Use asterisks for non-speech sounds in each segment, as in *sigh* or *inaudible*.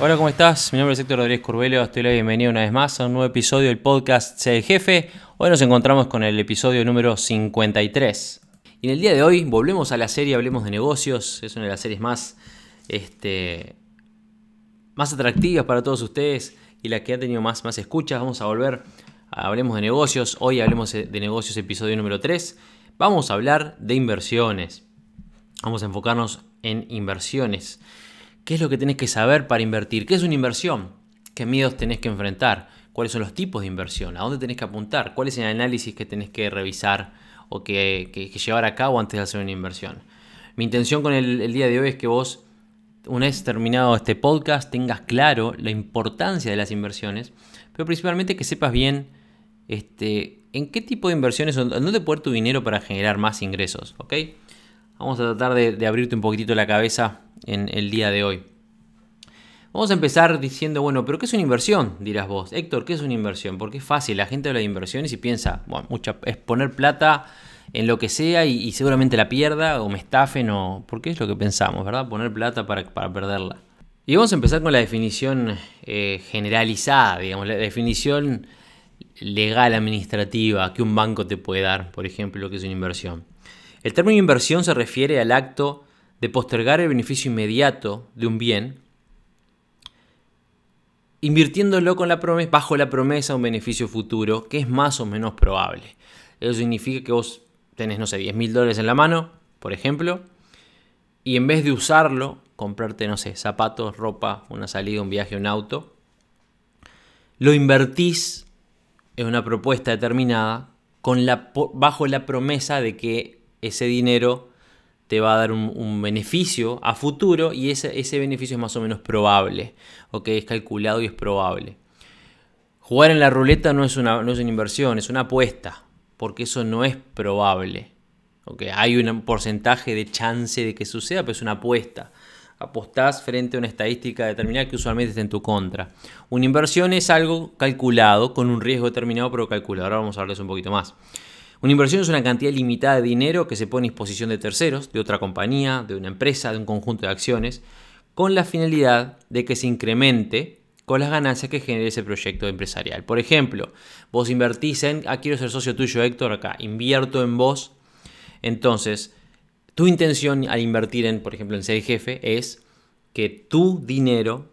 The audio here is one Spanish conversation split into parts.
Hola, ¿cómo estás? Mi nombre es Héctor Rodríguez Curbelo, estoy la bienvenida una vez más a un nuevo episodio del podcast Sé el Jefe. Hoy nos encontramos con el episodio número 53. Y en el día de hoy volvemos a la serie Hablemos de Negocios, es una de las series más, este, más atractivas para todos ustedes y la que ha tenido más, más escuchas. Vamos a volver a Hablemos de Negocios, hoy Hablemos de Negocios episodio número 3. Vamos a hablar de inversiones, vamos a enfocarnos en inversiones. ¿Qué es lo que tenés que saber para invertir? ¿Qué es una inversión? ¿Qué miedos tenés que enfrentar? ¿Cuáles son los tipos de inversión? ¿A dónde tenés que apuntar? ¿Cuál es el análisis que tenés que revisar o que, llevar a cabo antes de hacer una inversión? Mi intención con el, día de hoy es que vos, una vez terminado este podcast, tengas claro la importancia de las inversiones, pero principalmente que sepas bien este, en qué tipo de inversiones, en dónde poner tu dinero para generar más ingresos, ¿ok? Vamos a tratar de, abrirte un poquitito la cabeza en el día de hoy. Vamos a empezar diciendo, bueno, pero ¿qué es una inversión? Dirás vos. Héctor, ¿qué es una inversión? Porque es fácil, la gente habla de inversiones y piensa, bueno, es poner plata en lo que sea y, seguramente la pierda o me estafen o... Porque es lo que pensamos, ¿verdad? Poner plata para, para perderla. Y vamos a empezar con la definición eh, generalizada, digamos, la definición legal administrativa que un banco te puede dar, por ejemplo, lo que es una inversión. El término inversión se refiere al acto de postergar el beneficio inmediato de un bien, invirtiéndolo con la promesa, bajo la promesa de un beneficio futuro que es más o menos probable. Eso significa que vos tenés, no sé, 10 mil dólares en la mano, por ejemplo, y en vez de usarlo, comprarte, no sé, zapatos, ropa, una salida, un viaje, un auto, lo invertís en una propuesta determinada con la, bajo la promesa de que ese dinero te va a dar un, beneficio a futuro y ese, ese beneficio es más o menos probable, ok, es calculado y es probable. Jugar en la ruleta no es una, no es una inversión, es una apuesta, porque eso no es probable. ok. Hay un porcentaje de chance de que suceda, pero es una apuesta. Apostás frente a una estadística determinada que usualmente está en tu contra. Una inversión es algo calculado, con un riesgo determinado, pero calculado. Ahora vamos a hablarles un poquito más. Una inversión es una cantidad limitada de dinero que se pone a disposición de terceros, de otra compañía, de una empresa, de un conjunto de acciones, con la finalidad de que se incremente con las ganancias que genere ese proyecto empresarial. Por ejemplo, vos invertís en, ah, quiero ser socio tuyo, Héctor, acá, invierto en vos. Entonces, tu intención al invertir en, por ejemplo, en ser jefe, es que tu dinero,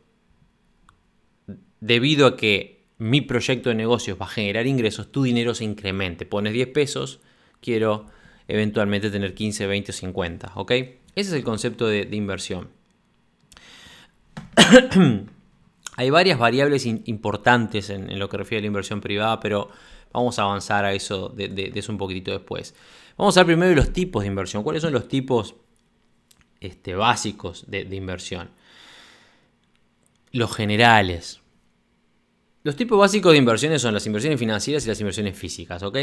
debido a que mi proyecto de negocios va a generar ingresos, tu dinero se incremente. Pones 10 pesos, quiero eventualmente tener 15, 20 o 50, ¿ok? Ese es el concepto de, inversión. *clears throat* Hay varias variables importantes en, lo que refiere a la inversión privada, pero vamos a avanzar a eso de, eso un poquitito después. Vamos a ver primero los tipos de inversión. ¿Cuáles son los tipos este, básicos de inversión? Los generales. Los tipos básicos de inversiones son las inversiones financieras y las inversiones físicas, ¿ok?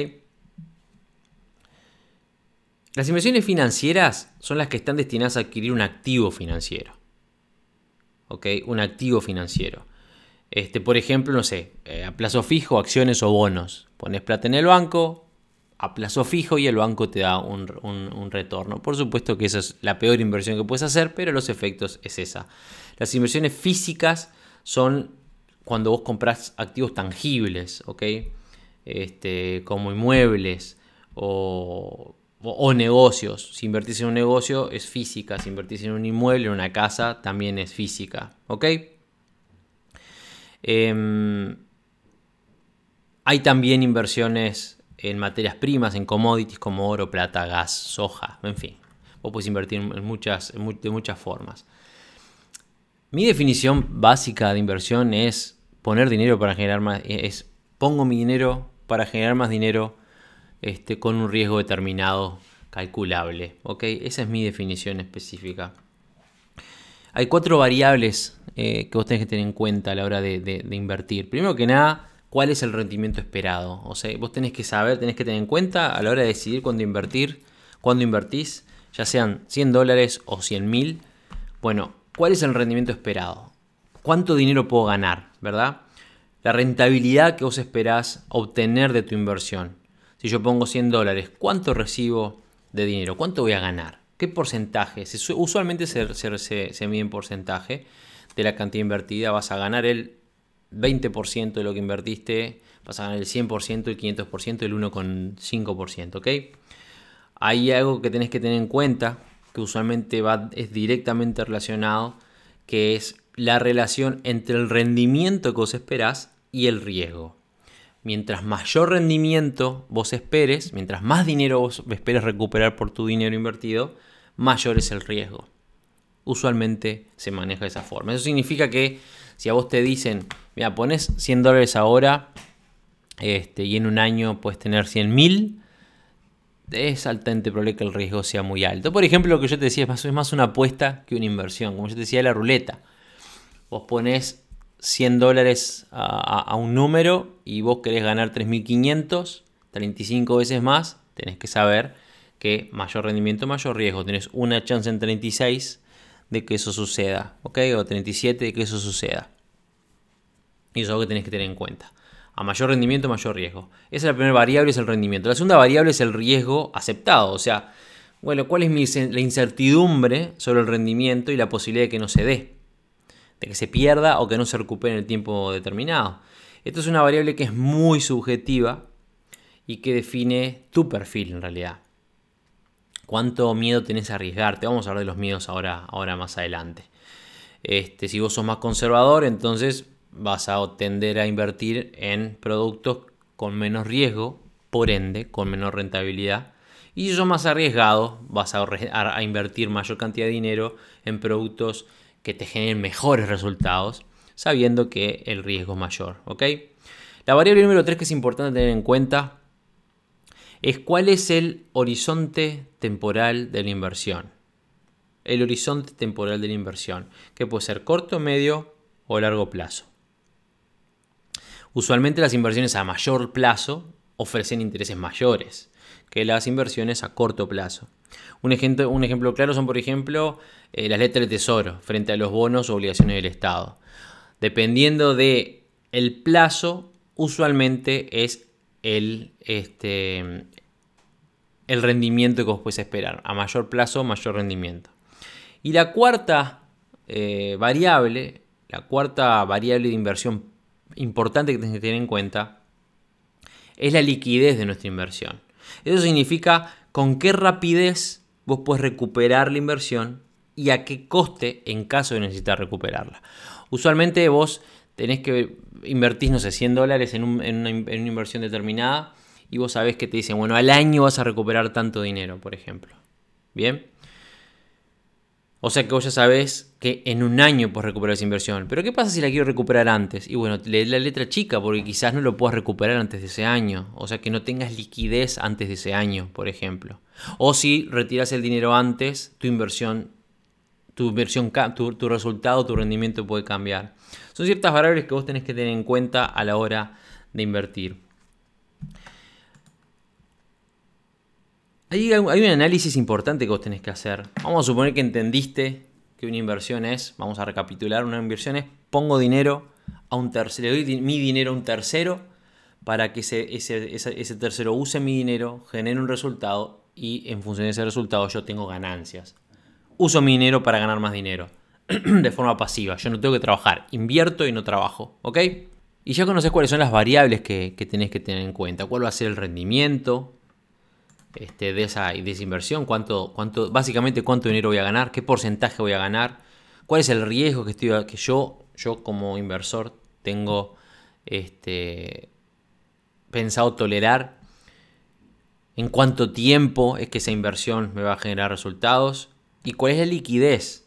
Las inversiones financieras son las que están destinadas a adquirir un activo financiero. ¿Ok? Un activo financiero. Este, por ejemplo, no sé, eh, a plazo fijo, acciones o bonos. Pones plata en el banco a plazo fijo y el banco te da un, un- un retorno. Por supuesto que esa es la peor inversión que puedes hacer, pero los efectos es esa. Las inversiones físicas son cuando vos compras activos tangibles, ¿ok? Este, como inmuebles o, negocios. Si invertís en un negocio es física, si invertís en un inmueble, en una casa, también es física, ¿ok? Em, hay también inversiones en materias primas, en commodities como oro, plata, gas, soja, en fin. Vos puedes invertir en muchas, de muchas formas. Mi definición básica de inversión es poner dinero para generar más. Es pongo mi dinero para generar más dinero este, con un riesgo determinado, calculable. ¿ok? Esa es mi definición específica. Hay cuatro variables eh, que vos tenés que tener en cuenta a la hora de, invertir. Primero que nada, cuál es el rendimiento esperado. O sea, vos tenés que saber, tenés que tener en cuenta a la hora de decidir cuándo invertir, cuando invertís, ya sean 100 dólares o 100 mil, bueno, ¿cuál es el rendimiento esperado? ¿Cuánto dinero puedo ganar? ¿Verdad? La rentabilidad que vos esperás obtener de tu inversión. Si yo pongo 100 dólares, ¿cuánto recibo de dinero? ¿Cuánto voy a ganar? ¿Qué porcentaje? Usualmente se, se, mide en porcentaje de la cantidad invertida. Vas a ganar el 20% de lo que invertiste, vas a ganar el 100%, el 500%, el 1,5%. ¿Ok? Hay algo que tenés que tener en cuenta, que usualmente va, es directamente relacionado, que es la relación entre el rendimiento que vos esperás y el riesgo. Mientras mayor rendimiento vos esperes, mientras más dinero vos esperes recuperar por tu dinero invertido, mayor es el riesgo. Usualmente se maneja de esa forma. Eso significa que si a vos te dicen, mira, pones 100 dólares ahora este, y en un año puedes tener 100 mil, es altamente probable que el riesgo sea muy alto. Por ejemplo, lo que yo te decía es más, es más una apuesta que una inversión. Como yo te decía, la ruleta. Vos pones 100 dólares a, un número y vos querés ganar 3.500, 35 veces más, tenés que saber que mayor rendimiento, mayor riesgo. Tenés una chance en 36 de que eso suceda, ¿ok? O 37 de que eso suceda. Y eso es algo que tenés que tener en cuenta. A mayor rendimiento, mayor riesgo. Esa es la primera variable, es el rendimiento. La segunda variable es el riesgo aceptado. O sea, bueno, ¿cuál es la incertidumbre sobre el rendimiento y la posibilidad de que no se dé? De que se pierda o que no se recupere en el tiempo determinado. Esto es una variable que es muy subjetiva y que define tu perfil en realidad. ¿Cuánto miedo tenés a arriesgarte? Vamos a hablar de los miedos ahora, ahora más adelante. Este, si vos sos más conservador, entonces vas a tender a invertir en productos con menos riesgo, por ende, con menor rentabilidad. Y si sos más arriesgado, vas a, invertir mayor cantidad de dinero en productos que te generen mejores resultados, sabiendo que el riesgo es mayor. ¿ok? La variable número 3 que es importante tener en cuenta es cuál es el horizonte temporal de la inversión. El horizonte temporal de la inversión, que puede ser corto, medio o largo plazo. Usualmente las inversiones a mayor plazo ofrecen intereses mayores que las inversiones a corto plazo. Un ejemplo, claro son, por ejemplo, eh, las letras de tesoro frente a los bonos o obligaciones del Estado. Dependiendo de el plazo, usualmente es el, este, el rendimiento que vos puedes esperar. A mayor plazo, mayor rendimiento. Y la cuarta eh, variable, la cuarta variable de inversión importante que tener en cuenta es la liquidez de nuestra inversión. Eso significa con qué rapidez vos puedes recuperar la inversión y a qué coste en caso de necesitar recuperarla. Usualmente vos tenés que invertir, no sé, 100 dólares en, una, en, una, inversión determinada y vos sabés que te dicen, bueno, al año vas a recuperar tanto dinero, por ejemplo. Bien. O sea que vos ya sabés que en un año puedes recuperar esa inversión. Pero ¿qué pasa si la quiero recuperar antes? Y bueno, lee la letra chica porque quizás no lo puedas recuperar antes de ese año. O sea que no tengas liquidez antes de ese año, por ejemplo. O si retiras el dinero antes, tu inversión, tu, inversión, tu resultado, tu rendimiento puede cambiar. Son ciertas variables que vos tenés que tener en cuenta a la hora de invertir. Hay, un análisis importante que vos tenés que hacer. Vamos a suponer que entendiste que una inversión es, vamos a recapitular, una inversión es pongo dinero a un tercero, le doy mi dinero a un tercero para que ese, tercero use mi dinero, genere un resultado y en función de ese resultado yo tengo ganancias. Uso mi dinero para ganar más dinero *clears throat* de forma pasiva. Yo no tengo que trabajar, invierto y no trabajo, ¿ok? Y ya conoces cuáles son las variables que, que tenés que tener en cuenta. ¿Cuál va a ser el rendimiento? Este, de, esa, inversión, cuánto, cuánto, básicamente cuánto dinero voy a ganar, qué porcentaje voy a ganar, cuál es el riesgo que, estoy, que yo, yo como inversor tengo este, pensado tolerar, en cuánto tiempo es que esa inversión me va a generar resultados y cuál es la liquidez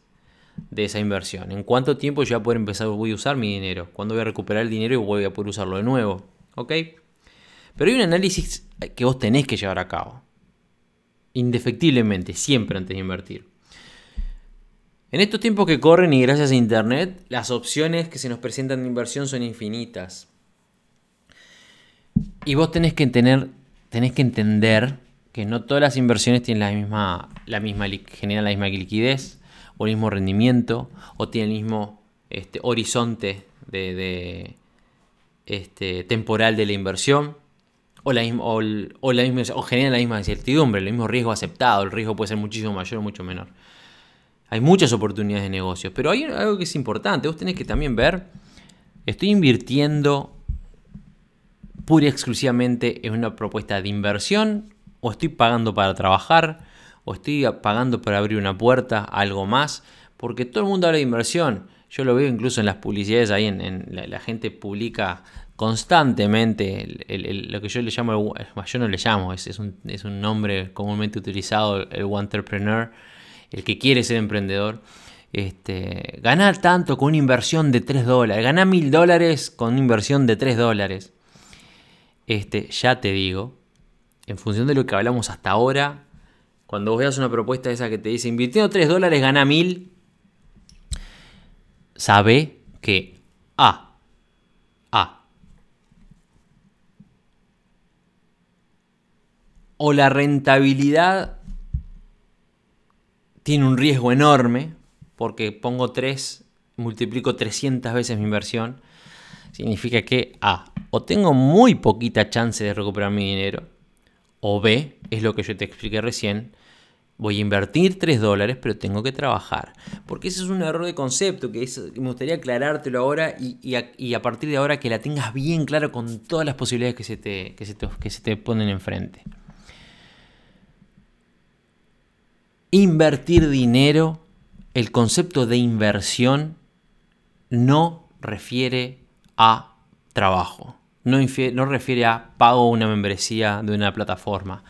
de esa inversión, en cuánto tiempo yo voy a poder empezar, voy a usar mi dinero, cuándo voy a recuperar el dinero y voy a poder usarlo de nuevo, ¿ok? Pero hay un análisis que vos tenés que llevar a cabo indefectiblemente, siempre antes de invertir. En estos tiempos que corren y gracias a Internet, las opciones que se nos presentan de inversión son infinitas. Y vos tenés que, tener, tenés que entender que no todas las inversiones tienen la misma, la misma generan la misma liquidez o el mismo rendimiento o tienen el mismo este, horizonte de, este, temporal de la inversión o, la misma, o, la misma, la misma incertidumbre, el mismo riesgo aceptado, el riesgo puede ser muchísimo mayor o mucho menor. Hay muchas oportunidades de negocios, pero hay algo que es importante, vos tenés que también ver, estoy invirtiendo pura y exclusivamente en una propuesta de inversión o estoy pagando para trabajar o estoy pagando para abrir una puerta, algo más, porque todo el mundo habla de inversión. Yo lo veo incluso en las publicidades, ahí en, la, gente publica constantemente lo que yo le llamo, yo no le llamo, es, es, un, es un nombre comúnmente utilizado, el entrepreneur, el que quiere ser emprendedor. Este, ganar tanto con una inversión de 3 dólares, ganar mil dólares con una inversión de 3 dólares. Este, ya te digo, en función de lo que hablamos hasta ahora, cuando vos veas una propuesta esa que te dice invirtiendo 3 dólares gana 1000, sabe que A, A, o la rentabilidad tiene un riesgo enorme, porque pongo 3, multiplico 300 veces mi inversión, significa que A, o tengo muy poquita chance de recuperar mi dinero, o B, es lo que yo te expliqué recién, voy a invertir 3 dólares, pero tengo que trabajar. Porque ese es un error de concepto que me gustaría aclarártelo ahora y, a, partir de ahora que la tengas bien claro con todas las posibilidades que se te, que se te, que se te ponen enfrente. Invertir dinero, el concepto de inversión no refiere a trabajo no, refiere a pago una membresía de una plataforma,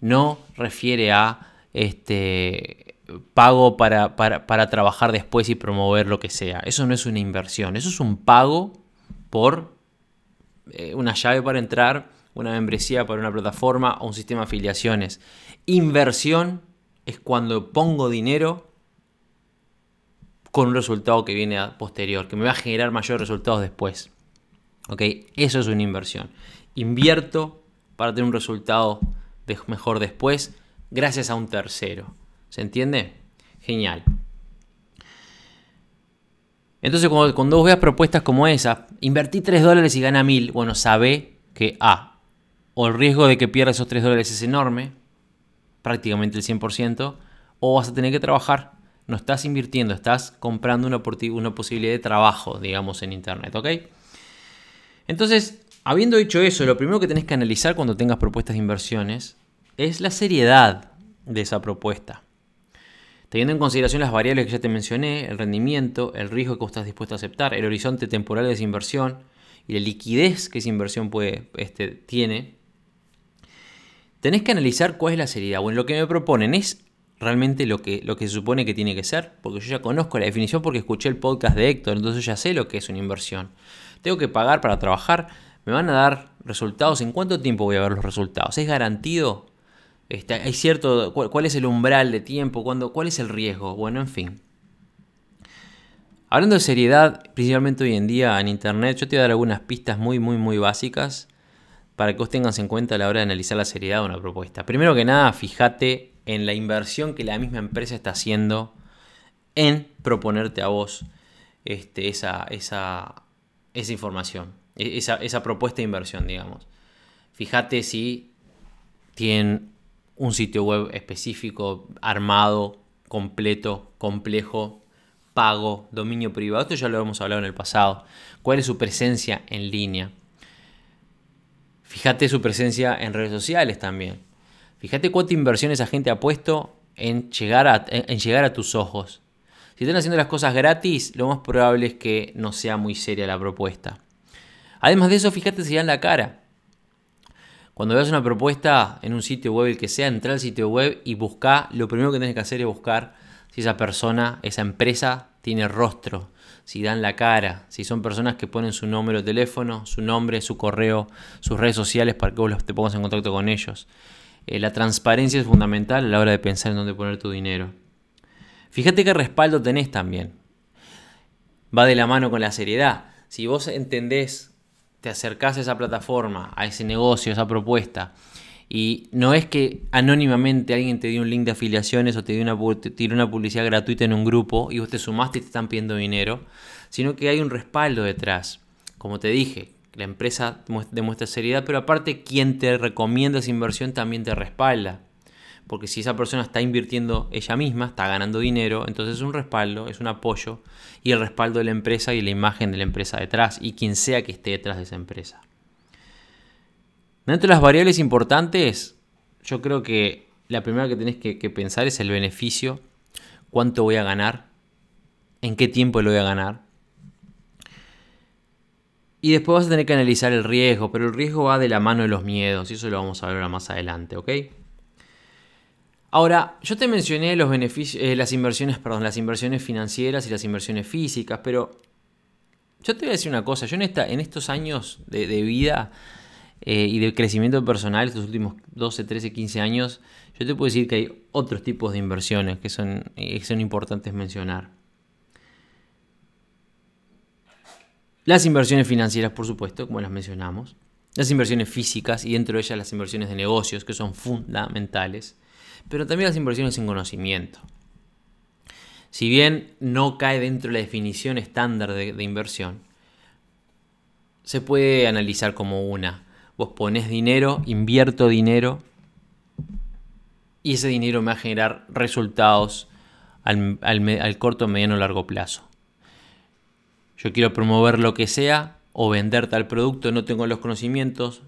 no refiere a este, pago para, trabajar después y promover lo que sea. Eso no es una inversión, eso es un pago por eh, una llave para entrar, una membresía para una plataforma o un sistema de afiliaciones. Inversión es cuando pongo dinero con un resultado que viene posterior, que me va a generar mayores resultados después. ¿Ok? Eso es una inversión. Invierto para tener un resultado mejor después gracias a un tercero. ¿Se entiende? Genial. Entonces, cuando, cuando vos veas propuestas como esa, invertí 3 dólares y gana 1000, bueno, sabe que A, o el riesgo de que pierda esos 3 dólares es enorme, prácticamente el 100%, o vas a tener que trabajar. No estás invirtiendo, estás comprando una, posibilidad de trabajo, digamos, en Internet, ¿ok? Entonces, habiendo dicho eso, lo primero que tenés que analizar cuando tengas propuestas de inversiones es la seriedad de esa propuesta. Teniendo en consideración las variables que ya te mencioné, el rendimiento, el riesgo que estás dispuesto a aceptar, el horizonte temporal de esa inversión y la liquidez que esa inversión puede, este, tiene, tenés que analizar cuál es la seriedad. Bueno, lo que me proponen es realmente lo que, lo que se supone que tiene que ser, porque yo ya conozco la definición porque escuché el podcast de Héctor, entonces ya sé lo que es una inversión. Tengo que pagar para trabajar, me van a dar resultados, ¿en cuánto tiempo voy a ver los resultados? ¿Es garantido? Este, ¿Hay cierto, cuál, es el umbral de tiempo? ¿Cuál es el riesgo? Bueno, en fin. Hablando de seriedad, principalmente hoy en día en Internet, yo te voy a dar algunas pistas muy, muy, muy básicas para que vos tengas en cuenta a la hora de analizar la seriedad de una propuesta. Primero que nada, fíjate en la inversión que la misma empresa está haciendo en proponerte a vos este, esa, esa, esa información, e, esa, propuesta de inversión, digamos. Fíjate si tienen un sitio web específico, armado, completo, complejo, pago, dominio privado. Esto ya lo hemos hablado en el pasado. ¿Cuál es su presencia en línea? Fíjate su presencia en redes sociales también. Fíjate cuánta inversión esa gente ha puesto en llegar a, en llegar a tus ojos. Si están haciendo las cosas gratis, lo más probable es que no sea muy seria la propuesta. Además de eso, fíjate si dan la cara. Cuando veas una propuesta en un sitio web, el que sea, entra al sitio web y busca. Lo primero que tienes que hacer es buscar si esa persona, esa empresa, tiene rostro, si dan la cara, si son personas que ponen su número de teléfono, su nombre, su correo, sus redes sociales para que vos te pongas en contacto con ellos. Eh, la transparencia es fundamental a la hora de pensar en dónde poner tu dinero. Fíjate qué respaldo tenés también. Va de la mano con la seriedad. Si vos entendés, te acercás a esa plataforma, a ese negocio, a esa propuesta, Y no es que anónimamente alguien te dio un link de afiliaciones o te dio una, una publicidad gratuita en un grupo y vos te sumaste y te están pidiendo dinero, sino que hay un respaldo detrás. Como te dije, la empresa demuestra seriedad, pero aparte quien te recomienda esa inversión también te respalda. Porque si esa persona está invirtiendo ella misma, está ganando dinero, entonces es un respaldo, es un apoyo y el respaldo de la empresa y la imagen de la empresa detrás y quien sea que esté detrás de esa empresa. Dentro de las variables importantes, yo creo que la primera que tenés que, pensar es el beneficio, cuánto voy a ganar, en qué tiempo lo voy a ganar. Y después vas a tener que analizar el riesgo, pero el riesgo va de la mano de los miedos, y eso lo vamos a ver más adelante, ¿ok? Ahora, yo te mencioné los beneficios, eh, las inversiones, perdón, las inversiones financieras y las inversiones físicas, pero yo te voy a decir una cosa, yo en, en estos años de, de vida eh, y de crecimiento personal, estos últimos 12, 13, 15 años, yo te puedo decir que hay otros tipos de inversiones que son, eh, son importantes mencionar. Las inversiones financieras, por supuesto, como las mencionamos. Las inversiones físicas y dentro de ellas las inversiones de negocios, que son fundamentales. Pero también las inversiones en conocimiento. Si bien no cae dentro de la definición estándar de inversión, se puede analizar como una. Vos pones dinero, invierto dinero y ese dinero me va a generar resultados al, al corto, mediano o largo plazo. Yo quiero promover lo que sea o vender tal producto, no tengo los conocimientos,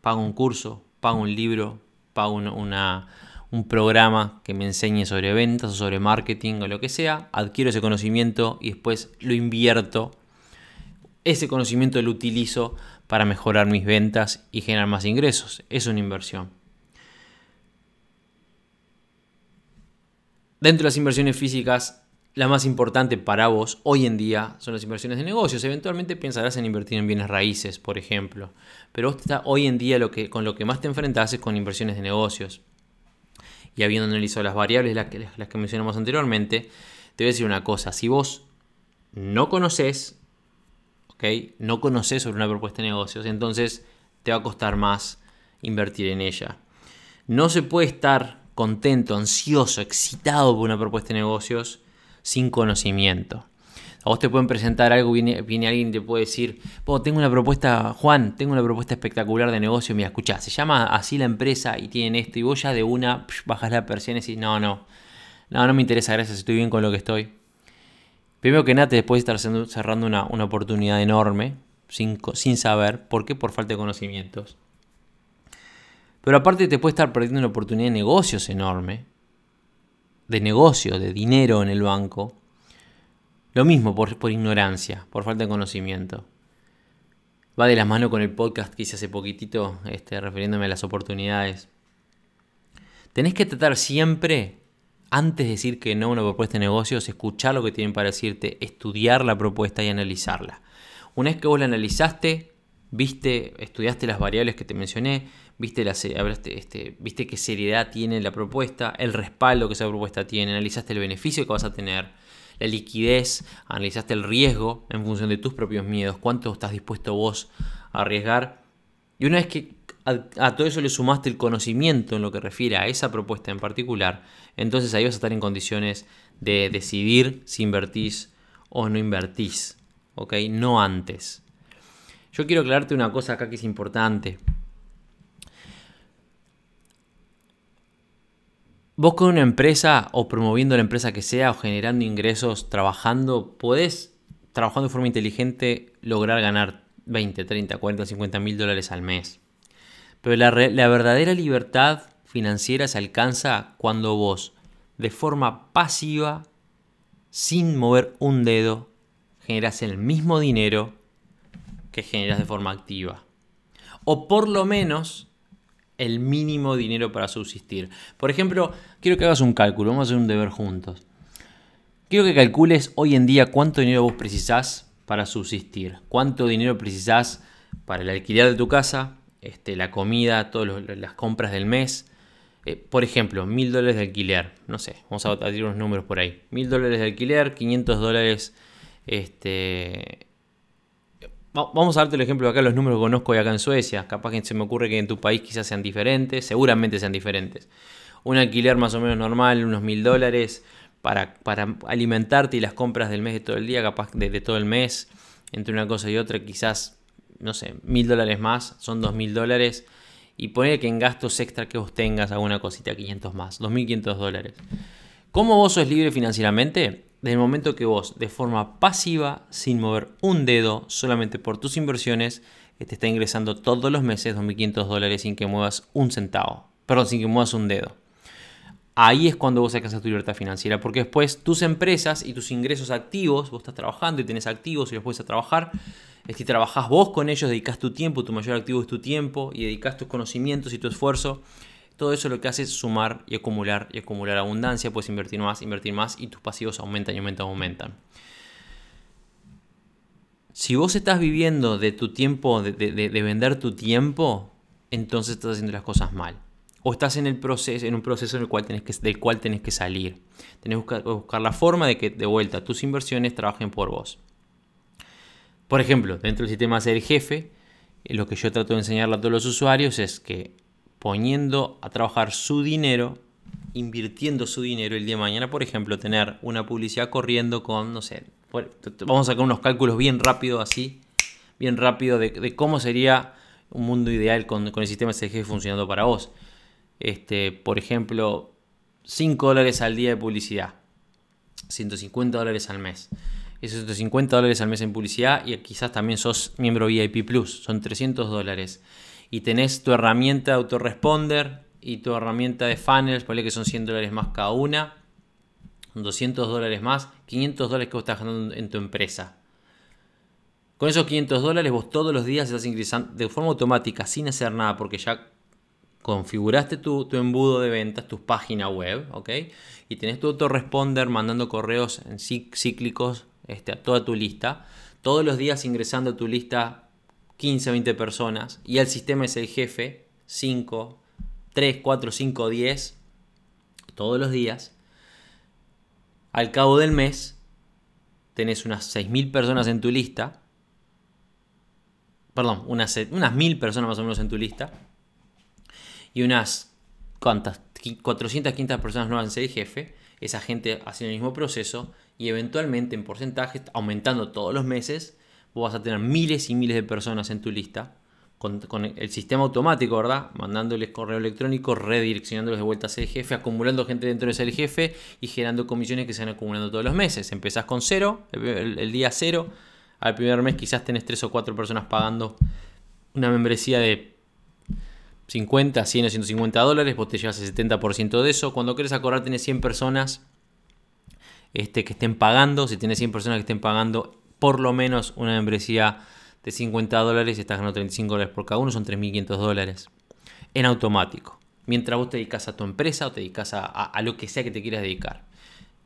pago un curso, pago un libro, pago una, un programa que me enseñe sobre ventas o sobre marketing o lo que sea, adquiero ese conocimiento y después lo invierto. Ese conocimiento lo utilizo para mejorar mis ventas y generar más ingresos. Es una inversión. Dentro de las inversiones físicas, la más importante para vos hoy en día son las inversiones de negocios. Eventualmente pensarás en invertir en bienes raíces, por ejemplo. Pero hoy en día lo que, con lo que más te enfrentas es con inversiones de negocios. Y habiendo analizado las variables, las que, las que mencionamos anteriormente, te voy a decir una cosa. Si vos no conoces no conoces sobre una propuesta de negocios, entonces te va a costar más invertir en ella. No se puede estar contento, ansioso, excitado por una propuesta de negocios sin conocimiento. A vos te pueden presentar algo, viene, alguien y te puede decir, tengo una propuesta, Juan, tengo una propuesta espectacular de negocio, mira, escuchá, se llama así la empresa y tienen esto, y vos ya de una bajas la persiana y decís, no, no, no, no me interesa, gracias, estoy bien con lo que estoy. Primero que nada, te después estar cerrando una, oportunidad enorme sin, sin saber. ¿Por qué? Por falta de conocimientos. Pero aparte te puede estar perdiendo una oportunidad de negocios enorme. De negocio, de dinero en el banco. Lo mismo por, por ignorancia, por falta de conocimiento. Va de la mano con el podcast que hice hace poquitito, este, refiriéndome a las oportunidades. Tenés que tratar siempre antes de decir que no una propuesta de negocios, escuchar lo que tienen para decirte, estudiar la propuesta y analizarla. Una vez que vos la analizaste, viste, estudiaste las variables que te mencioné, viste, la, este, viste qué seriedad tiene la propuesta, el respaldo que esa propuesta tiene, analizaste el beneficio que vas a tener, la liquidez, analizaste el riesgo en función de tus propios miedos, cuánto estás dispuesto vos a arriesgar. Y una vez que a, todo eso le sumaste el conocimiento en lo que refiere a esa propuesta en particular, entonces ahí vas a estar en condiciones de decidir si invertís o no invertís, ¿ok? No antes. Yo quiero aclararte una cosa acá que es importante. Vos con una empresa o promoviendo la empresa que sea o generando ingresos trabajando, podés, trabajando de forma inteligente, lograr ganar 20, 30, 40, 50 mil dólares al mes. Pero la, verdadera libertad financiera se alcanza cuando vos, de forma pasiva, sin mover un dedo, generas el mismo dinero que generas de forma activa. O por lo menos el mínimo dinero para subsistir. Por ejemplo, quiero que hagas un cálculo, vamos a hacer un deber juntos. Quiero que calcules hoy en día cuánto dinero vos precisás para subsistir, cuánto dinero precisás para el alquiler de tu casa, este, la comida, todas las compras del mes. Eh, por ejemplo, mil dólares de alquiler. No sé, vamos a tirar unos números por ahí. Mil dólares de alquiler, 500 dólares este, vamos a darte el ejemplo de acá, los números que conozco de acá en Suecia. Capaz que se me ocurre que en tu país quizás sean diferentes, seguramente sean diferentes. Un alquiler más o menos normal, unos mil dólares para, para, alimentarte y las compras del mes de todo el día, capaz de, todo el mes, entre una cosa y otra, quizás, no sé, mil dólares más, son dos mil dólares. Y poner que en gastos extra que vos tengas alguna cosita, 500 más, 2.500 dólares. ¿Cómo vos sos libre financieramente? Desde el momento que vos, de forma pasiva, sin mover un dedo, solamente por tus inversiones, te está ingresando todos los meses 2.500 dólares sin que muevas un centavo. Perdón, sin que muevas un dedo. Ahí es cuando vos sacas tu libertad financiera, porque después tus empresas y tus ingresos activos, vos estás trabajando y tenés activos y los puedes trabajar, si trabajás vos con ellos, dedicas tu tiempo, tu mayor activo es tu tiempo y dedicas tus conocimientos y tu esfuerzo todo eso lo que hace es sumar y acumular y acumular abundancia, puedes invertir más, invertir más y tus pasivos aumentan y aumentan, aumentan. Si vos estás viviendo de tu tiempo, de, vender tu tiempo, entonces estás haciendo las cosas mal. O estás en, el proceso, en un proceso del cual tenés que salir. Tenés que buscar, la forma de que de vuelta tus inversiones trabajen por vos. Por ejemplo, dentro del sistema ser jefe, lo que yo trato de enseñarle a todos los usuarios es que poniendo a trabajar su dinero, invirtiendo su dinero el día de mañana, por ejemplo, tener una publicidad corriendo con, no sé, vamos a sacar unos cálculos bien rápido así, bien rápido de, cómo sería un mundo ideal con, el sistema SG funcionando para vos. Este, por ejemplo, 5 dólares al día de publicidad, 150 dólares al mes. Esos 150 dólares al mes en publicidad y quizás también sos miembro VIP Plus, son 300 dólares y tenés tu herramienta de autoresponder y tu herramienta de funnels, ponle que son 100 dólares más cada una, 200 dólares más, 500 dólares que vos estás ganando en tu empresa. Con esos 500 dólares vos todos los días estás ingresando de forma automática, sin hacer nada, porque ya configuraste tu, embudo de ventas, tu página web, ¿ok? Y tenés tu autoresponder mandando correos en cíclicos este, a toda tu lista. Todos los días ingresando a tu lista 15, 20 personas y el sistema es el jefe, 5, 3, 4, 5, 10, todos los días, al cabo del mes tenés unas 6.000 personas en tu lista, perdón, unas, unas 1.000 personas más o menos en tu lista, y unas, ¿cuántas? 400, 500 personas nuevas en ser jefe, esa gente haciendo el mismo proceso y eventualmente en porcentaje, aumentando todos los meses, vos vas a tener miles y miles de personas en tu lista con, el sistema automático, ¿verdad? Mandándoles correo electrónico, redireccionándolos de vuelta a ser jefe, acumulando gente dentro de ser jefe y generando comisiones que se van acumulando todos los meses. Empezás con cero, el, día cero, al primer mes quizás tenés tres o cuatro personas pagando una membresía de 50, 100 o 150 dólares, vos te llevas el 70% de eso. Cuando querés acordar, tenés 100 personas este, que estén pagando. Si tienes 100 personas que estén pagando por lo menos una membresía de 50 dólares estás ganando 35 dólares por cada uno, son 3.500 dólares en automático. Mientras vos te dedicas a tu empresa o te dedicas a, lo que sea que te quieras dedicar.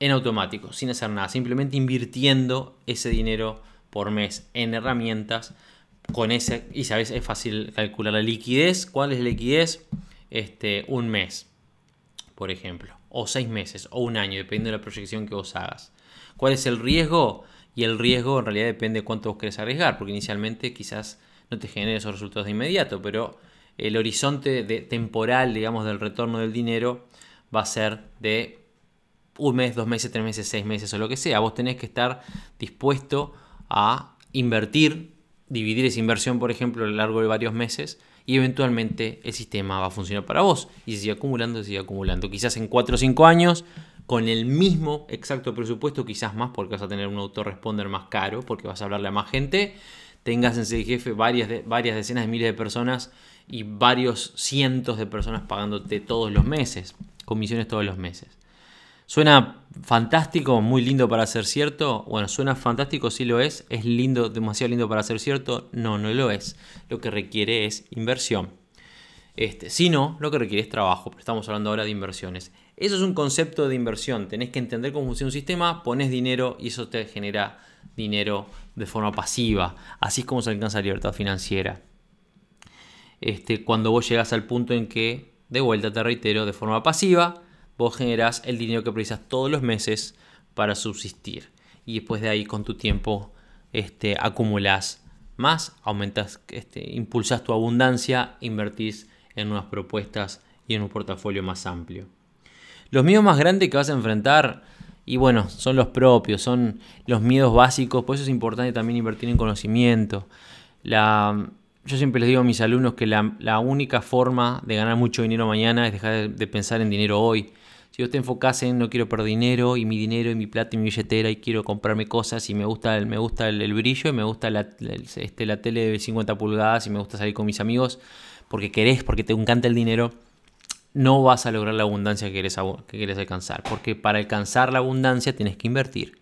En automático, sin hacer nada, simplemente invirtiendo ese dinero por mes en herramientas con ese, y sabes, es fácil calcular la liquidez. ¿Cuál es la liquidez? Este, un mes, por ejemplo, o seis meses, o un año, dependiendo de la proyección que vos hagas. ¿Cuál es el riesgo? Y el riesgo en realidad depende de cuánto vos querés arriesgar, porque inicialmente quizás no te genere esos resultados de inmediato, pero el horizonte de, temporal, digamos, del retorno del dinero va a ser de un mes, dos meses, tres meses, seis meses o lo que sea. Vos tenés que estar dispuesto a invertir, dividir esa inversión, por ejemplo, a lo largo de varios meses y eventualmente el sistema va a funcionar para vos y se sigue acumulando, se sigue acumulando. Quizás en cuatro o cinco años con el mismo exacto presupuesto, quizás más porque vas a tener un autoresponder más caro, porque vas a hablarle a más gente, tengas en CGF varias, varias decenas de miles de personas y varios cientos de personas pagándote todos los meses, comisiones todos los meses. Suena fantástico, muy lindo para ser cierto. Bueno, suena fantástico, sí lo es. Es lindo, demasiado lindo para ser cierto. No, no lo es. Lo que requiere es inversión. Este, si no, lo que requiere es trabajo, pero estamos hablando ahora de inversiones. Eso es un concepto de inversión. Tenés que entender cómo funciona un sistema, pones dinero y eso te genera dinero de forma pasiva. Así es como se alcanza la libertad financiera. Este, cuando vos llegas al punto en que, de vuelta te reitero, de forma pasiva, vos generás el dinero que precisas todos los meses para subsistir. Y después de ahí, con tu tiempo, este, acumulas más aumentas, este, impulsas tu abundancia, invertís en nuevas propuestas y en un portafolio más amplio. Los miedos más grandes que vas a enfrentar, y bueno, son los propios, son los miedos básicos, por eso es importante también invertir en conocimiento. La, yo siempre les digo a mis alumnos que la, única forma de ganar mucho dinero mañana es dejar de, pensar en dinero hoy. Si vos te enfocás en no quiero perder dinero y mi dinero y mi plata y mi billetera y quiero comprarme cosas y me gusta, me gusta el, brillo y me gusta la, este, la tele de 50 pulgadas y me gusta salir con mis amigos porque querés, porque te encanta el dinero, no vas a lograr la abundancia que quieres, que quieres alcanzar. Porque para alcanzar la abundancia tienes que invertir.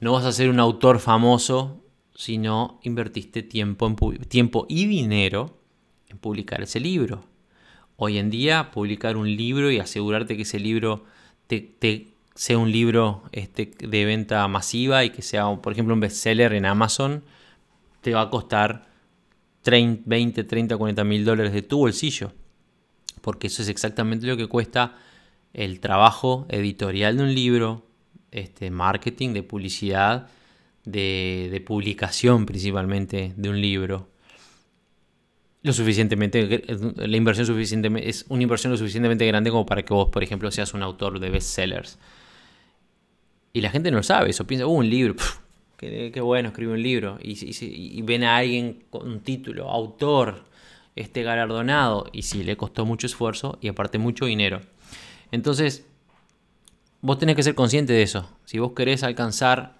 No vas a ser un autor famoso si no invertiste tiempo, tiempo y dinero en publicar ese libro. Hoy en día, publicar un libro y asegurarte que ese libro te, sea un libro este, de venta masiva y que sea, por ejemplo, un bestseller en Amazon, te va a costar 30, 20, 30, 40 mil dólares de tu bolsillo. Porque eso es exactamente lo que cuesta el trabajo editorial de un libro, este, marketing, de publicidad de, publicación principalmente de un libro lo suficientemente la inversión suficientemente es una inversión lo suficientemente grande como para que vos por ejemplo seas un autor de bestsellers. Y la gente no lo sabe eso piensa uh, un libro qué, bueno escribe un libro y, ven a alguien con un título autor este galardonado y sí le costó mucho esfuerzo y aparte mucho dinero. Entonces vos tenés que ser consciente de eso. Si vos querés alcanzar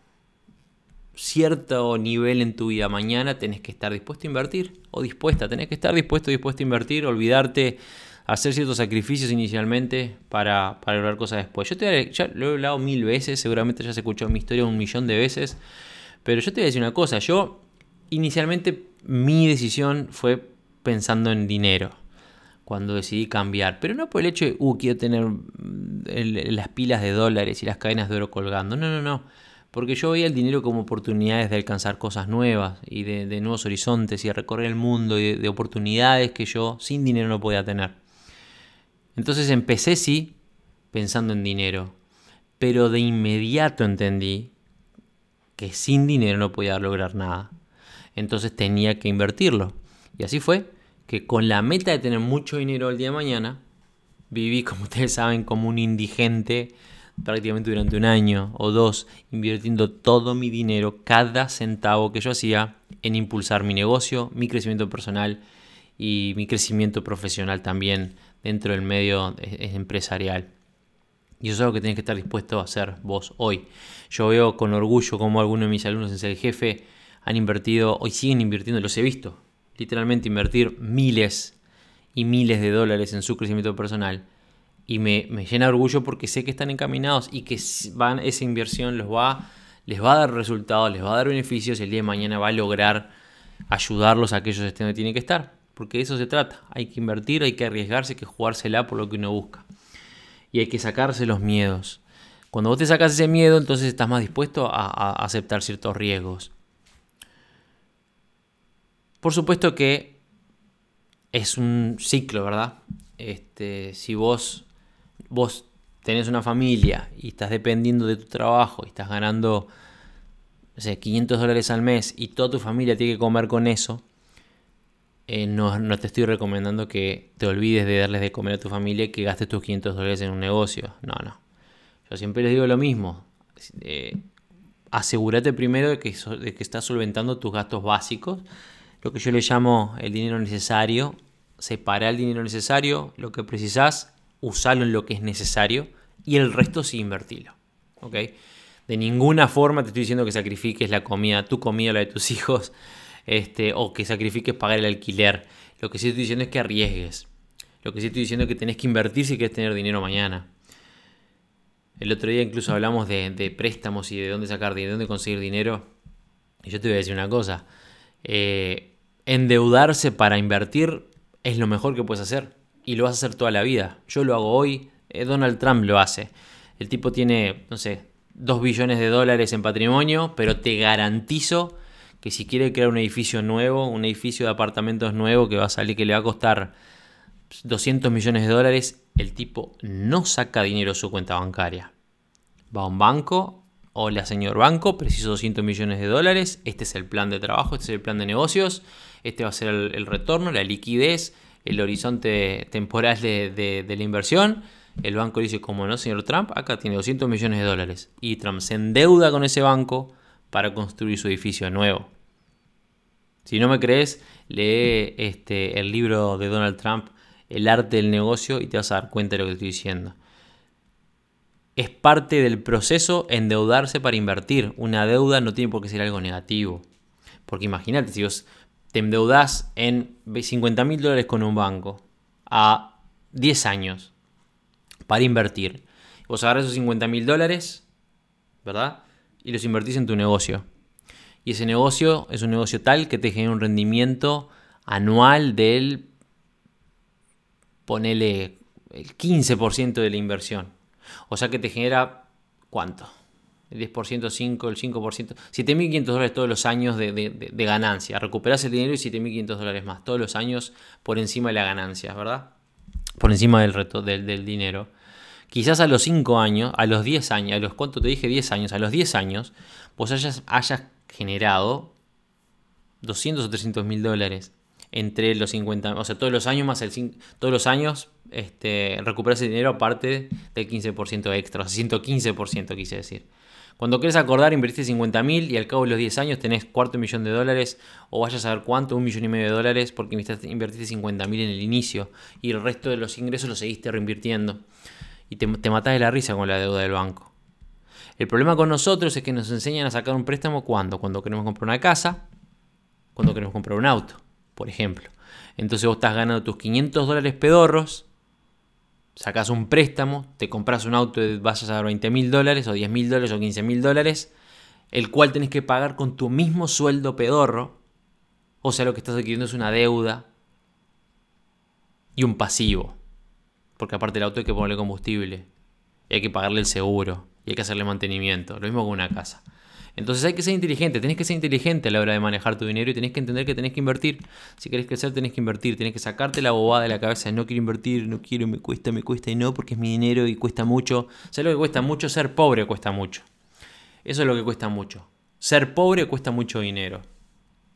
cierto nivel en tu vida. Mañana, tenés que estar dispuesto a invertir o dispuesta, tenés que estar dispuesto, dispuesto a invertir, olvidarte, hacer ciertos sacrificios inicialmente para, para lograr cosas después. Yo te, ya lo he hablado mil veces, seguramente ya se escuchó mi historia un millón de veces, pero yo te voy a decir una cosa, yo inicialmente mi decisión fue pensando en dinero cuando decidí cambiar, pero no por el hecho de, uh, quiero tener mm, las pilas de dólares y las cadenas de oro colgando, no, no, no porque yo veía el dinero como oportunidades de alcanzar cosas nuevas y de, nuevos horizontes y de recorrer el mundo y de, oportunidades que yo sin dinero no podía tener. Entonces empecé sí pensando en dinero, pero de inmediato entendí que sin dinero no podía lograr nada. Entonces tenía que invertirlo. Y así fue que con la meta de tener mucho dinero el día de mañana, viví, como ustedes saben, como un indigente prácticamente durante un año o dos invirtiendo todo mi dinero, cada centavo que yo hacía en impulsar mi negocio, mi crecimiento personal y mi crecimiento profesional también dentro del medio eh, empresarial. Y eso es algo que tienes que estar dispuesto a hacer vos hoy. Yo veo con orgullo como algunos de mis alumnos en ser jefe han invertido, hoy siguen invirtiendo, los he visto, literalmente invertir miles y miles de dólares en su crecimiento personal y me, llena de orgullo porque sé que están encaminados y que van, esa inversión los va, les va a dar resultados, les va a dar beneficios y el día de mañana va a lograr ayudarlos a que ellos estén donde tienen que estar. Porque de eso se trata. Hay que invertir, hay que arriesgarse, hay que jugársela por lo que uno busca. Y hay que sacarse los miedos. Cuando vos te sacas ese miedo, entonces estás más dispuesto a, a aceptar ciertos riesgos. Por supuesto que es un ciclo, ¿verdad? Este, si vos vos tenés una familia y estás dependiendo de tu trabajo y estás ganando no sé, 500 dólares al mes y toda tu familia tiene que comer con eso, eh, no, te estoy recomendando que te olvides de darles de comer a tu familia y que gastes tus 500 dólares en un negocio. No, no. Yo siempre les digo lo mismo. Eh, asegúrate primero de que, de que estás solventando tus gastos básicos, lo que yo le llamo el dinero necesario. Separa el dinero necesario, lo que precisás, usarlo en lo que es necesario y el resto sí invertirlo. ¿ok? De ninguna forma te estoy diciendo que sacrifiques la comida, tu comida, la de tus *laughs* hijos, este, o que sacrifiques pagar el alquiler. Lo que sí estoy diciendo es que arriesgues. Lo que sí estoy diciendo es que tenés que invertir si quieres tener dinero mañana. El otro día incluso hablamos de, préstamos y de dónde sacar dinero, de dónde conseguir dinero. Y yo te voy a decir una cosa. Eh, endeudarse para invertir es lo mejor que puedes hacer y lo vas a hacer toda la vida. Yo lo hago hoy, eh, Donald Trump lo hace. El tipo tiene, no sé, 2 billones de dólares en patrimonio, pero te garantizo que si quiere crear un edificio nuevo, un edificio de apartamentos nuevo que va a salir, que le va a costar 200 millones de dólares, el tipo no saca dinero de su cuenta bancaria. Va a un banco, Hola señor banco, preciso 200 millones de dólares, este es el plan de trabajo, este es el plan de negocios, este va a ser el, retorno, la liquidez, el horizonte temporal de, la inversión. El banco dice, como no, señor Trump, acá tiene 200 millones de dólares. Y Trump se endeuda con ese banco para construir su edificio nuevo. Si no me crees, lee este, el libro de Donald Trump, El arte del negocio, y te vas a dar cuenta de lo que estoy diciendo. Es parte del proceso endeudarse para invertir. Una deuda no tiene por qué ser algo negativo. Porque imagínate, si vos te endeudas en 50 mil dólares con un banco a 10 años para invertir, vos agarras esos 50 mil dólares, ¿verdad? Y los invertís en tu negocio. Y ese negocio es un negocio tal que te genera un rendimiento anual del, ponele, el 15% de la inversión. O sea que te genera, ¿cuánto? El 10%, 5, el 5%, 7.500 dólares todos los años de, ganancia. Recuperas el dinero y 7.500 dólares más todos los años por encima de la ganancia, ¿verdad? Por encima del reto del, dinero. Quizás a los 5 años, a los 10 años, a los cuánto te dije 10 años, a los 10 años, pues hayas, hayas generado 200 o 300 mil dólares entre los 50, o sea, todos los años más el todos los años este, recuperas el dinero aparte del 15% extra, o sea, 115% quise decir. Cuando quieres acordar, invertiste 50 mil y al cabo de los 10 años tenés cuarto millón de dólares o vayas a ver cuánto, un millón y medio de dólares porque invertiste 50 mil en el inicio y el resto de los ingresos los seguiste reinvirtiendo. Y te, te matás de la risa con la deuda del banco. El problema con nosotros es que nos enseñan a sacar un préstamo cuando, cuando queremos comprar una casa, cuando queremos comprar un auto, por ejemplo. Entonces vos estás ganando tus 500 dólares pedorros sacas un préstamo, te compras un auto y vas a dar 20 mil dólares o 10 mil dólares o 15 mil dólares, el cual tenés que pagar con tu mismo sueldo pedorro. O sea, lo que estás adquiriendo es una deuda y un pasivo. Porque aparte el auto hay que ponerle combustible, y hay que pagarle el seguro, y hay que hacerle mantenimiento. Lo mismo con una casa. Entonces hay que ser inteligente, tenés que ser inteligente a la hora de manejar tu dinero y tenés que entender que tenés que invertir. Si querés crecer, tenés que invertir, tenés que sacarte la bobada de la cabeza no quiero invertir, no quiero, me cuesta, me cuesta y no, porque es mi dinero y cuesta mucho. ¿Sabes lo que cuesta mucho? Ser pobre cuesta mucho. Eso es lo que cuesta mucho. Ser pobre cuesta mucho dinero.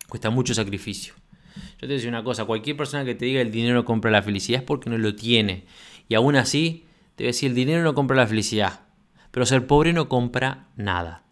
Cuesta mucho sacrificio. Yo te decía una cosa, cualquier persona que te diga el dinero compra la felicidad es porque no lo tiene. Y aún así, te voy a decir, el dinero no compra la felicidad. Pero ser pobre no compra nada.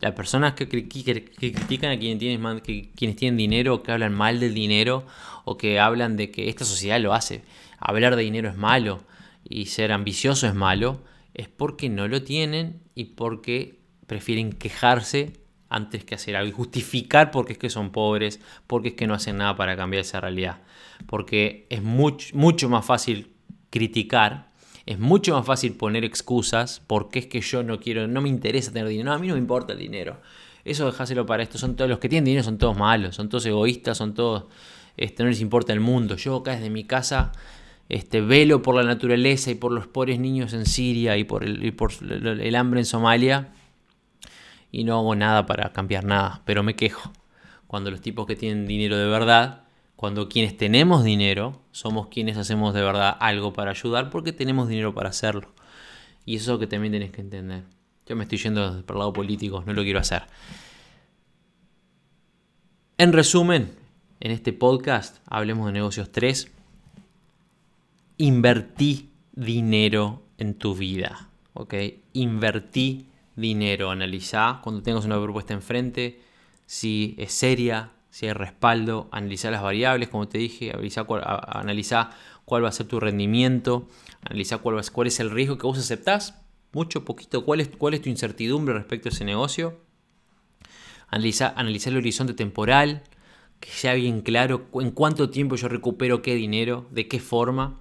Las personas que, critican a quienes tienen, quienes tienen dinero, que hablan mal del dinero, o que hablan de que esta sociedad lo hace, hablar de dinero es malo y ser ambicioso es malo, es porque no lo tienen y porque prefieren quejarse antes que hacer algo y justificar porque es que son pobres, porque es que no hacen nada para cambiar esa realidad. Porque es mucho más fácil criticar es mucho más fácil poner excusas porque es que yo no quiero, no me interesa tener dinero. No, a mí no me importa el dinero. Eso dejáselo para esto. Son todos los que tienen dinero son todos malos, son todos egoístas, son todos este, no les importa el mundo. Yo acá desde mi casa este, velo por la naturaleza y por los pobres niños en Siria y por el, por el hambre en Somalia y no hago nada para cambiar nada, pero me quejo cuando los tipos que tienen dinero de verdad cuando quienes tenemos dinero somos quienes hacemos de verdad algo para ayudar porque tenemos dinero para hacerlo. Y eso es lo que también tenés que entender. Yo me estoy yendo por el lado político, no lo quiero hacer. En resumen, en este podcast, hablemos de negocios 3. Invertí dinero en tu vida. ¿ok? Invertí dinero. Analizá cuando tengas una propuesta enfrente si es seria, si hay respaldo, analizar las variables, como te dije, analizar cuál, va a ser tu rendimiento, analizar cuál, cuál es el riesgo que vos aceptás, mucho, poquito, cuál es, cuál es tu incertidumbre respecto a ese negocio, analizar, analizar el horizonte temporal, que sea bien claro en cuánto tiempo yo recupero qué dinero, de qué forma,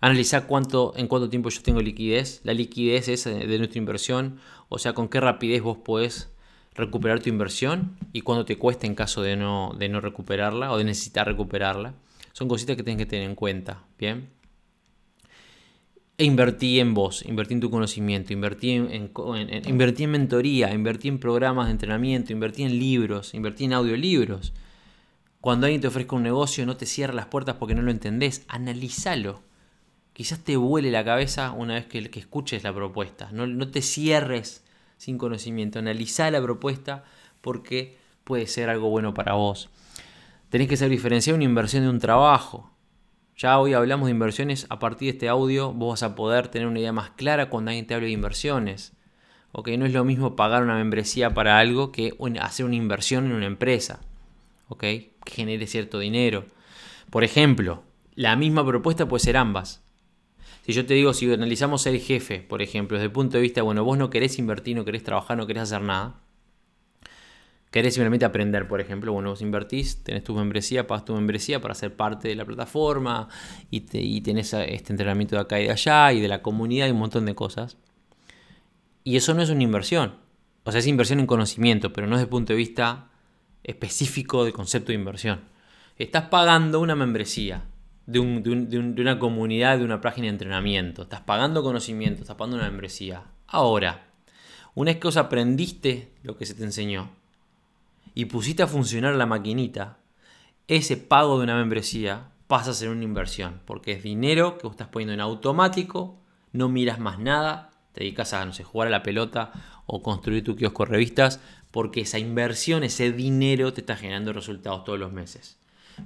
analizar cuánto, en cuánto tiempo yo tengo liquidez, la liquidez es de nuestra inversión, o sea, con qué rapidez vos podés recuperar tu inversión y cuánto te cuesta en caso de no, de no recuperarla o de necesitar recuperarla. Son cositas que tienes que tener en cuenta, ¿bien? E invertí en vos, invertí en tu conocimiento, invertí en, invertí en mentoría, invertí en programas de entrenamiento, invertí en libros, invertí en audiolibros. Cuando alguien te ofrezca un negocio, no te cierres las puertas porque no lo entendés, analízalo. quizás te vuele la cabeza una vez que, que escuches la propuesta. No, no, te cierres sin conocimiento. Analiza la propuesta porque puede ser algo bueno para vos. Tenés que saber diferenciar una inversión de un trabajo. Ya hoy hablamos de inversiones. A partir de este audio vos vas a poder tener una idea más clara cuando alguien te hable de inversiones. ¿ok? No es lo mismo pagar una membresía para algo que hacer una inversión en una empresa. ¿ok? Que genere cierto dinero. Por ejemplo, la misma propuesta puede ser ambas. Si yo te digo, si analizamos el jefe, por ejemplo, desde el punto de vista, bueno, vos no querés invertir, no querés trabajar, no querés hacer nada. Querés simplemente aprender, por ejemplo, bueno, vos invertís, tenés tu membresía, pagas tu membresía para ser parte de la plataforma y, te, tenés este entrenamiento de acá y de allá y de la comunidad y un montón de cosas. Y eso no es una inversión. O sea, es inversión en conocimiento, pero no desde el punto de vista específico del concepto de inversión. Estás pagando una membresía de, una comunidad, de una página de entrenamiento. Estás pagando conocimiento, estás pagando una membresía. Ahora, una vez que vos aprendiste lo que se te enseñó y pusiste a funcionar la maquinita, ese pago de una membresía pasa a ser una inversión, porque es dinero que vos estás poniendo en automático, no miras más nada, te dedicas a, no sé, jugar a la pelota o construir tu kiosco revistas, porque esa inversión, ese dinero te está generando resultados todos los meses.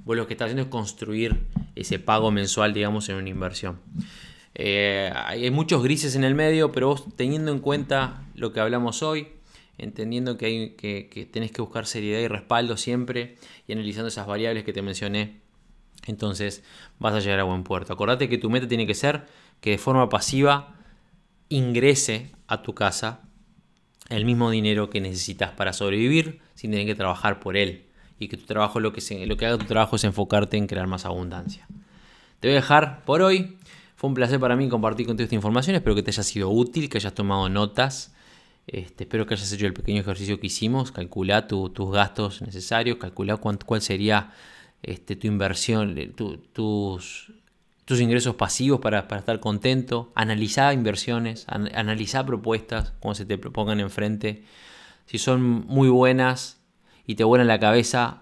Vos lo que estás haciendo es construir ese pago mensual, digamos, en una inversión. Eh, hay muchos grises en el medio, pero vos teniendo en cuenta lo que hablamos hoy, entendiendo que, hay, que, tenés que buscar seriedad y respaldo siempre y analizando esas variables que te mencioné, entonces vas a llegar a buen puerto. Acordate que tu meta tiene que ser que de forma pasiva ingrese a tu casa el mismo dinero que necesitas para sobrevivir sin tener que trabajar por él y que tu trabajo, lo que, se, lo que haga tu trabajo es enfocarte en crear más abundancia. Te voy a dejar por hoy. Fue un placer para mí compartir contigo esta información. Espero que te haya sido útil, que hayas tomado notas. Este, espero que hayas hecho el pequeño ejercicio que hicimos. Calcula tus gastos necesarios, calcula cuál sería este, tu inversión, tus, tus ingresos pasivos para, estar contento. Analiza inversiones, analiza propuestas, como se te propongan enfrente. Si son muy buenas, y te vuelan la cabeza.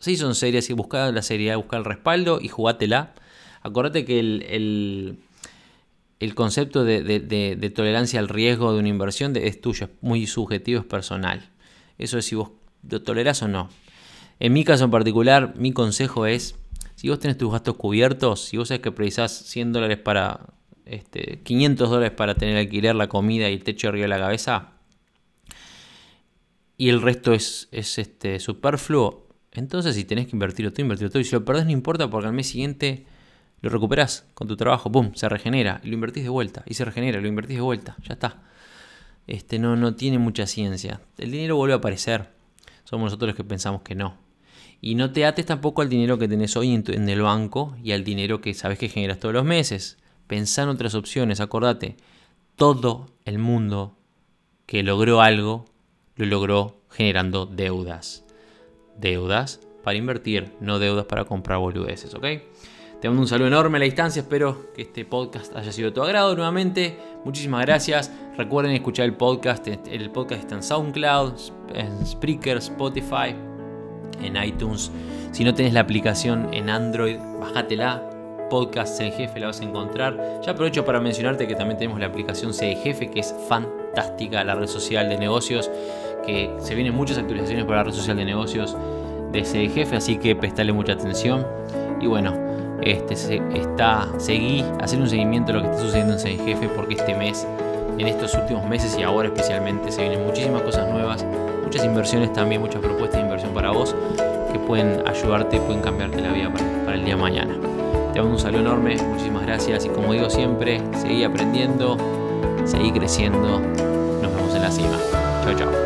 Sí, son serias y busca la seriedad, busca el respaldo y jugátela. Acordate que el, el, concepto de, tolerancia al riesgo de una inversión es tuyo, es muy subjetivo, es personal. Eso es si vos lo tolerás o no. En mi caso en particular, mi consejo es, si vos tenés tus gastos cubiertos, si vos sabes que precisás 100 dólares para, este, 500 dólares para tener alquiler, la comida y el techo arriba de la cabeza, y el resto es, es este, superfluo, entonces si tenés que invertirlo todo, invertirlo todo. Y si lo perdés no importa porque al mes siguiente lo recuperás con tu trabajo, ¡pum! Se regenera y lo invertís de vuelta. Y se regenera, lo invertís de vuelta, ya está. Este, no, no tiene mucha ciencia. El dinero vuelve a aparecer. Somos nosotros los que pensamos que no. Y no te ates tampoco al dinero que tenés hoy en, en el banco y al dinero que sabes que generas todos los meses. Pensá en otras opciones, acordate. Todo el mundo que logró algo lo logró generando deudas. Deudas para invertir, no deudas para comprar boludeces, ¿ok? Te mando un saludo enorme a la distancia, espero que este podcast haya sido de tu agrado nuevamente. Muchísimas gracias. Recuerden escuchar el podcast. El podcast está en SoundCloud, en Spreaker, Spotify, en iTunes. Si no tenés la aplicación en Android, bájatela. Podcast Jefe la vas a encontrar. Ya aprovecho para mencionarte que también tenemos la aplicación Jefe, que es fantástica, la red social de negocios que se vienen muchas actualizaciones para la red social de negocios de ese jefe, así que prestale mucha atención. Y bueno, este, se, está, seguí, hacer un seguimiento de lo que está sucediendo en ese jefe, porque este mes, en estos últimos meses y ahora especialmente, se vienen muchísimas cosas nuevas, muchas inversiones también, muchas propuestas de inversión para vos que pueden ayudarte, pueden cambiarte la vida para, para el día de mañana. Te mando un saludo enorme, muchísimas gracias y como digo siempre, seguí aprendiendo, seguí creciendo. Nos vemos en la cima. Chao, chao.